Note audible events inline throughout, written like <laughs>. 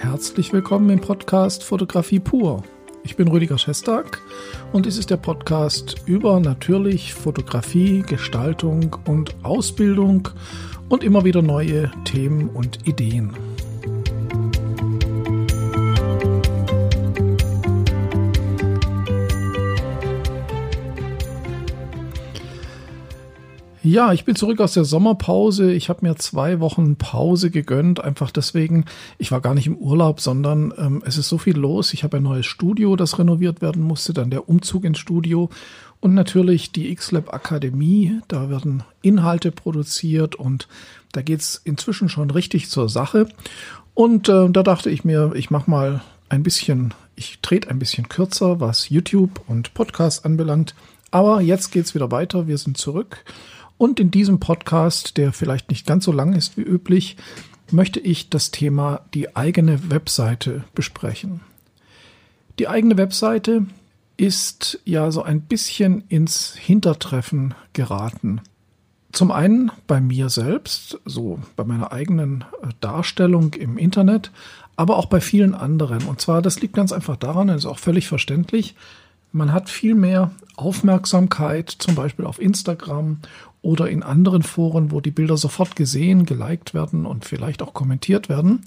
Herzlich willkommen im Podcast Fotografie pur. Ich bin Rüdiger Schestag und dies ist der Podcast über natürlich Fotografie, Gestaltung und Ausbildung und immer wieder neue Themen und Ideen. Ja, ich bin zurück aus der Sommerpause. Ich habe mir zwei Wochen Pause gegönnt, einfach deswegen. Ich war gar nicht im Urlaub, sondern ähm, es ist so viel los. Ich habe ein neues Studio, das renoviert werden musste, dann der Umzug ins Studio und natürlich die XLab Akademie. Da werden Inhalte produziert und da geht's inzwischen schon richtig zur Sache. Und äh, da dachte ich mir, ich mache mal ein bisschen, ich trete ein bisschen kürzer, was YouTube und Podcast anbelangt. Aber jetzt geht's wieder weiter. Wir sind zurück. Und in diesem Podcast, der vielleicht nicht ganz so lang ist wie üblich, möchte ich das Thema die eigene Webseite besprechen. Die eigene Webseite ist ja so ein bisschen ins Hintertreffen geraten. Zum einen bei mir selbst, so bei meiner eigenen äh, Darstellung im Internet, aber auch bei vielen anderen. Und zwar, das liegt ganz einfach daran, das ist auch völlig verständlich, man hat viel mehr Aufmerksamkeit, zum Beispiel auf Instagram oder in anderen Foren, wo die Bilder sofort gesehen, geliked werden und vielleicht auch kommentiert werden,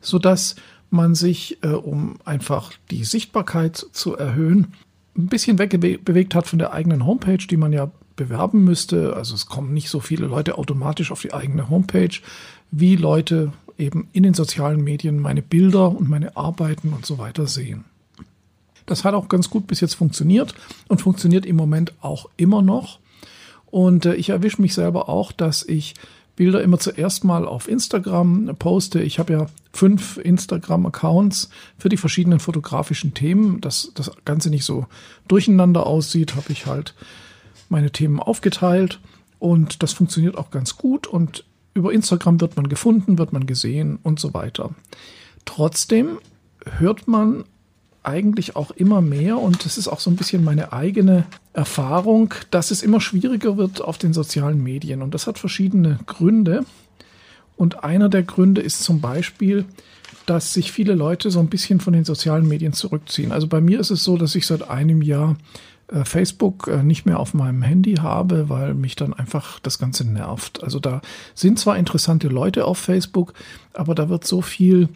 so dass man sich, äh, um einfach die Sichtbarkeit zu erhöhen, ein bisschen wegbewegt hat von der eigenen Homepage, die man ja bewerben müsste. Also es kommen nicht so viele Leute automatisch auf die eigene Homepage, wie Leute eben in den sozialen Medien meine Bilder und meine Arbeiten und so weiter sehen. Das hat auch ganz gut bis jetzt funktioniert und funktioniert im Moment auch immer noch. Und äh, ich erwische mich selber auch, dass ich Bilder immer zuerst mal auf Instagram poste. Ich habe ja fünf Instagram-Accounts für die verschiedenen fotografischen Themen. Dass das Ganze nicht so durcheinander aussieht, habe ich halt meine Themen aufgeteilt. Und das funktioniert auch ganz gut. Und über Instagram wird man gefunden, wird man gesehen und so weiter. Trotzdem hört man eigentlich auch immer mehr und das ist auch so ein bisschen meine eigene Erfahrung, dass es immer schwieriger wird auf den sozialen Medien und das hat verschiedene Gründe. Und einer der Gründe ist zum Beispiel, dass sich viele Leute so ein bisschen von den sozialen Medien zurückziehen. Also bei mir ist es so, dass ich seit einem Jahr äh, Facebook äh, nicht mehr auf meinem Handy habe, weil mich dann einfach das Ganze nervt. Also da sind zwar interessante Leute auf Facebook, aber da wird so viel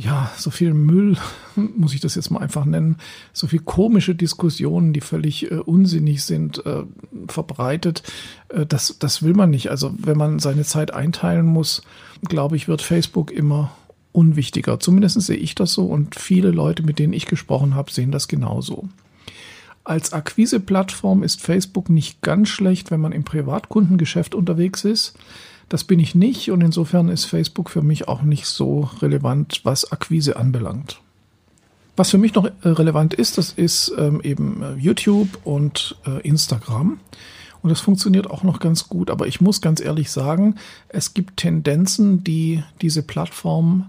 ja, so viel Müll, <laughs> muss ich das jetzt mal einfach nennen, so viel komische Diskussionen, die völlig äh, unsinnig sind, äh, verbreitet. Äh, das, das will man nicht. Also wenn man seine Zeit einteilen muss, glaube ich, wird Facebook immer unwichtiger. Zumindest sehe ich das so und viele Leute, mit denen ich gesprochen habe, sehen das genauso. Als Akquise-Plattform ist Facebook nicht ganz schlecht, wenn man im Privatkundengeschäft unterwegs ist. Das bin ich nicht und insofern ist Facebook für mich auch nicht so relevant, was Akquise anbelangt. Was für mich noch äh, relevant ist, das ist ähm, eben äh, YouTube und äh, Instagram. Und das funktioniert auch noch ganz gut. Aber ich muss ganz ehrlich sagen, es gibt Tendenzen, die diese Plattformen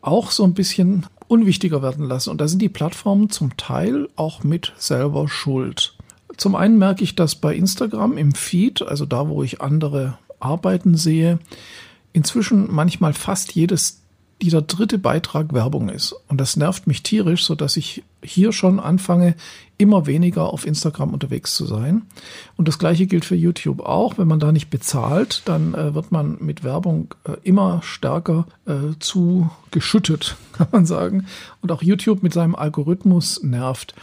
auch so ein bisschen unwichtiger werden lassen. Und da sind die Plattformen zum Teil auch mit selber schuld. Zum einen merke ich das bei Instagram im Feed, also da, wo ich andere arbeiten sehe, inzwischen manchmal fast jedes jeder dritte Beitrag Werbung ist. Und das nervt mich tierisch, so dass ich hier schon anfange, immer weniger auf Instagram unterwegs zu sein. Und das gleiche gilt für YouTube auch. Wenn man da nicht bezahlt, dann äh, wird man mit Werbung äh, immer stärker äh, zu geschüttet, <laughs> kann man sagen. Und auch YouTube mit seinem Algorithmus nervt.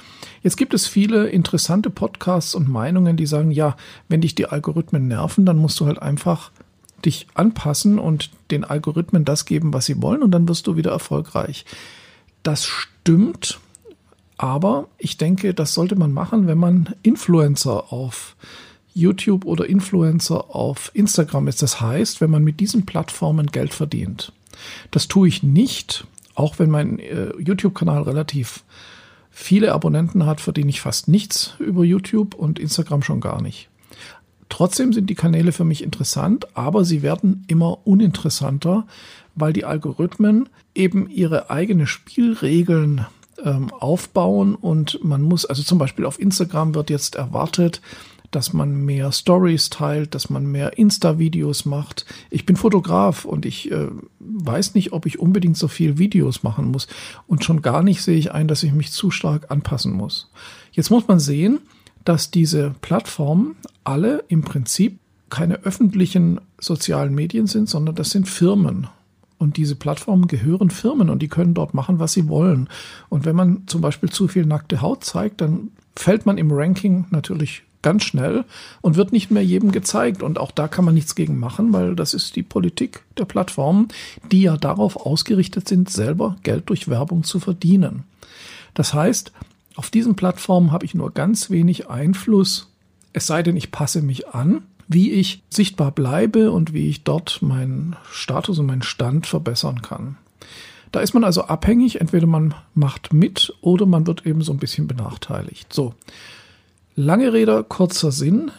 Jetzt gibt es viele interessante Podcasts und Meinungen, die sagen, ja, wenn dich die Algorithmen nerven, dann musst du halt einfach dich anpassen und den Algorithmen das geben, was sie wollen und dann wirst du wieder erfolgreich. Das stimmt, aber ich denke, das sollte man machen, wenn man Influencer auf YouTube oder Influencer auf Instagram ist. Das heißt, wenn man mit diesen Plattformen Geld verdient. Das tue ich nicht, auch wenn mein äh, YouTube-Kanal relativ viele Abonnenten hat, verdiene ich fast nichts über YouTube und Instagram schon gar nicht. Trotzdem sind die Kanäle für mich interessant, aber sie werden immer uninteressanter, weil die Algorithmen eben ihre eigenen Spielregeln ähm, aufbauen und man muss, also zum Beispiel auf Instagram wird jetzt erwartet, dass man mehr Stories teilt, dass man mehr Insta-Videos macht. Ich bin Fotograf und ich äh, weiß nicht, ob ich unbedingt so viel Videos machen muss. Und schon gar nicht sehe ich ein, dass ich mich zu stark anpassen muss. Jetzt muss man sehen, dass diese Plattformen alle im Prinzip keine öffentlichen sozialen Medien sind, sondern das sind Firmen. Und diese Plattformen gehören Firmen und die können dort machen, was sie wollen. Und wenn man zum Beispiel zu viel nackte Haut zeigt, dann fällt man im Ranking natürlich ganz schnell und wird nicht mehr jedem gezeigt. Und auch da kann man nichts gegen machen, weil das ist die Politik der Plattformen, die ja darauf ausgerichtet sind, selber Geld durch Werbung zu verdienen. Das heißt, auf diesen Plattformen habe ich nur ganz wenig Einfluss, es sei denn, ich passe mich an wie ich sichtbar bleibe und wie ich dort meinen Status und meinen Stand verbessern kann. Da ist man also abhängig, entweder man macht mit oder man wird eben so ein bisschen benachteiligt. So, lange Rede, kurzer Sinn.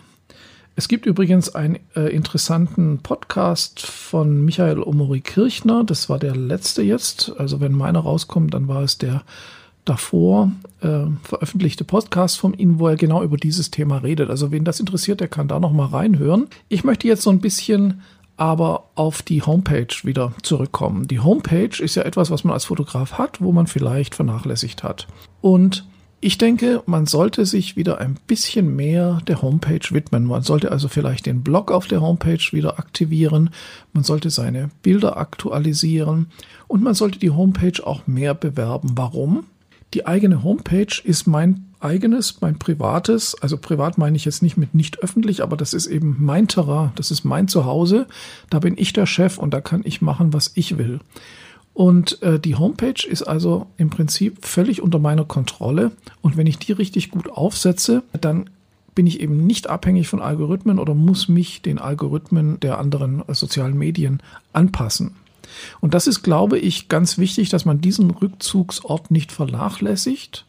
Es gibt übrigens einen äh, interessanten Podcast von Michael Omori Kirchner. Das war der letzte jetzt. Also wenn meiner rauskommt, dann war es der davor äh, veröffentlichte Podcast von Ihnen, wo er genau über dieses Thema redet. Also wen das interessiert, der kann da noch mal reinhören. Ich möchte jetzt so ein bisschen aber auf die Homepage wieder zurückkommen. Die Homepage ist ja etwas, was man als Fotograf hat, wo man vielleicht vernachlässigt hat. Und ich denke, man sollte sich wieder ein bisschen mehr der Homepage widmen. Man sollte also vielleicht den Blog auf der Homepage wieder aktivieren. Man sollte seine Bilder aktualisieren und man sollte die Homepage auch mehr bewerben. Warum? Die eigene Homepage ist mein eigenes, mein privates, also privat meine ich jetzt nicht mit nicht öffentlich, aber das ist eben mein Terrain, das ist mein Zuhause, da bin ich der Chef und da kann ich machen, was ich will. Und äh, die Homepage ist also im Prinzip völlig unter meiner Kontrolle und wenn ich die richtig gut aufsetze, dann bin ich eben nicht abhängig von Algorithmen oder muss mich den Algorithmen der anderen sozialen Medien anpassen. Und das ist, glaube ich, ganz wichtig, dass man diesen Rückzugsort nicht vernachlässigt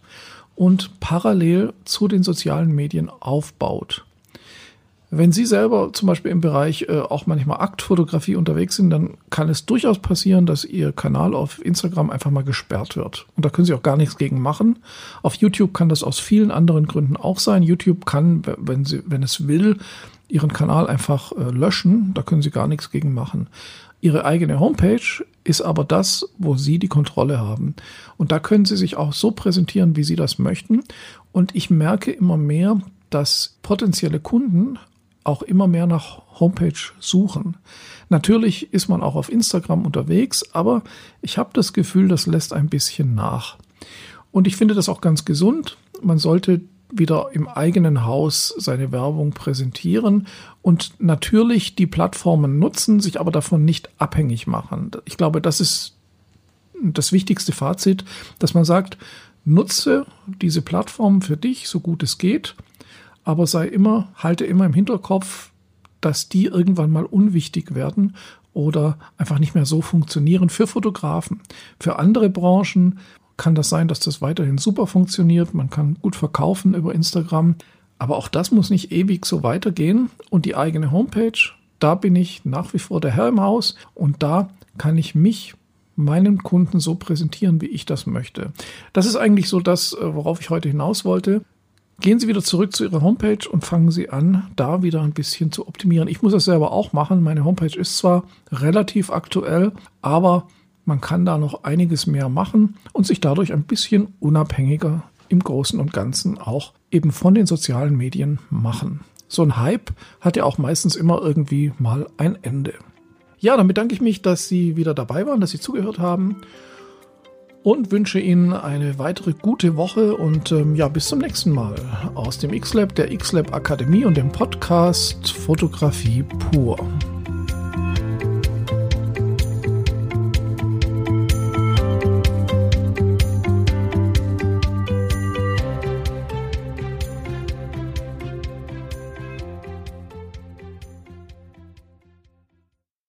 und parallel zu den sozialen Medien aufbaut. Wenn Sie selber zum Beispiel im Bereich äh, auch manchmal Aktfotografie unterwegs sind, dann kann es durchaus passieren, dass Ihr Kanal auf Instagram einfach mal gesperrt wird. Und da können Sie auch gar nichts gegen machen. Auf YouTube kann das aus vielen anderen Gründen auch sein. YouTube kann, wenn, Sie, wenn es will, Ihren Kanal einfach äh, löschen. Da können Sie gar nichts gegen machen. Ihre eigene Homepage ist aber das, wo Sie die Kontrolle haben. Und da können Sie sich auch so präsentieren, wie Sie das möchten. Und ich merke immer mehr, dass potenzielle Kunden auch immer mehr nach Homepage suchen. Natürlich ist man auch auf Instagram unterwegs, aber ich habe das Gefühl, das lässt ein bisschen nach. Und ich finde das auch ganz gesund. Man sollte wieder im eigenen Haus seine Werbung präsentieren und natürlich die Plattformen nutzen, sich aber davon nicht abhängig machen. Ich glaube, das ist das wichtigste Fazit, dass man sagt, nutze diese Plattform für dich, so gut es geht, aber sei immer, halte immer im Hinterkopf, dass die irgendwann mal unwichtig werden oder einfach nicht mehr so funktionieren für Fotografen. Für andere Branchen kann das sein, dass das weiterhin super funktioniert. Man kann gut verkaufen über Instagram. Aber auch das muss nicht ewig so weitergehen. Und die eigene Homepage, da bin ich nach wie vor der Herr im Haus. Und da kann ich mich meinen Kunden so präsentieren, wie ich das möchte. Das ist eigentlich so das, äh, worauf ich heute hinaus wollte. Gehen Sie wieder zurück zu Ihrer Homepage und fangen Sie an, da wieder ein bisschen zu optimieren. Ich muss das selber auch machen. Meine Homepage ist zwar relativ aktuell, aber man kann da noch einiges mehr machen und sich dadurch ein bisschen unabhängiger im Großen und Ganzen auch eben von den sozialen Medien machen. So ein Hype hat ja auch meistens immer irgendwie mal ein Ende. Ja, dann bedanke ich mich, dass Sie wieder dabei waren, dass Sie zugehört haben und wünsche Ihnen eine weitere gute Woche und ähm, ja, bis zum nächsten Mal aus dem X-Lab, der X-Lab Akademie und dem Podcast Fotografie pur.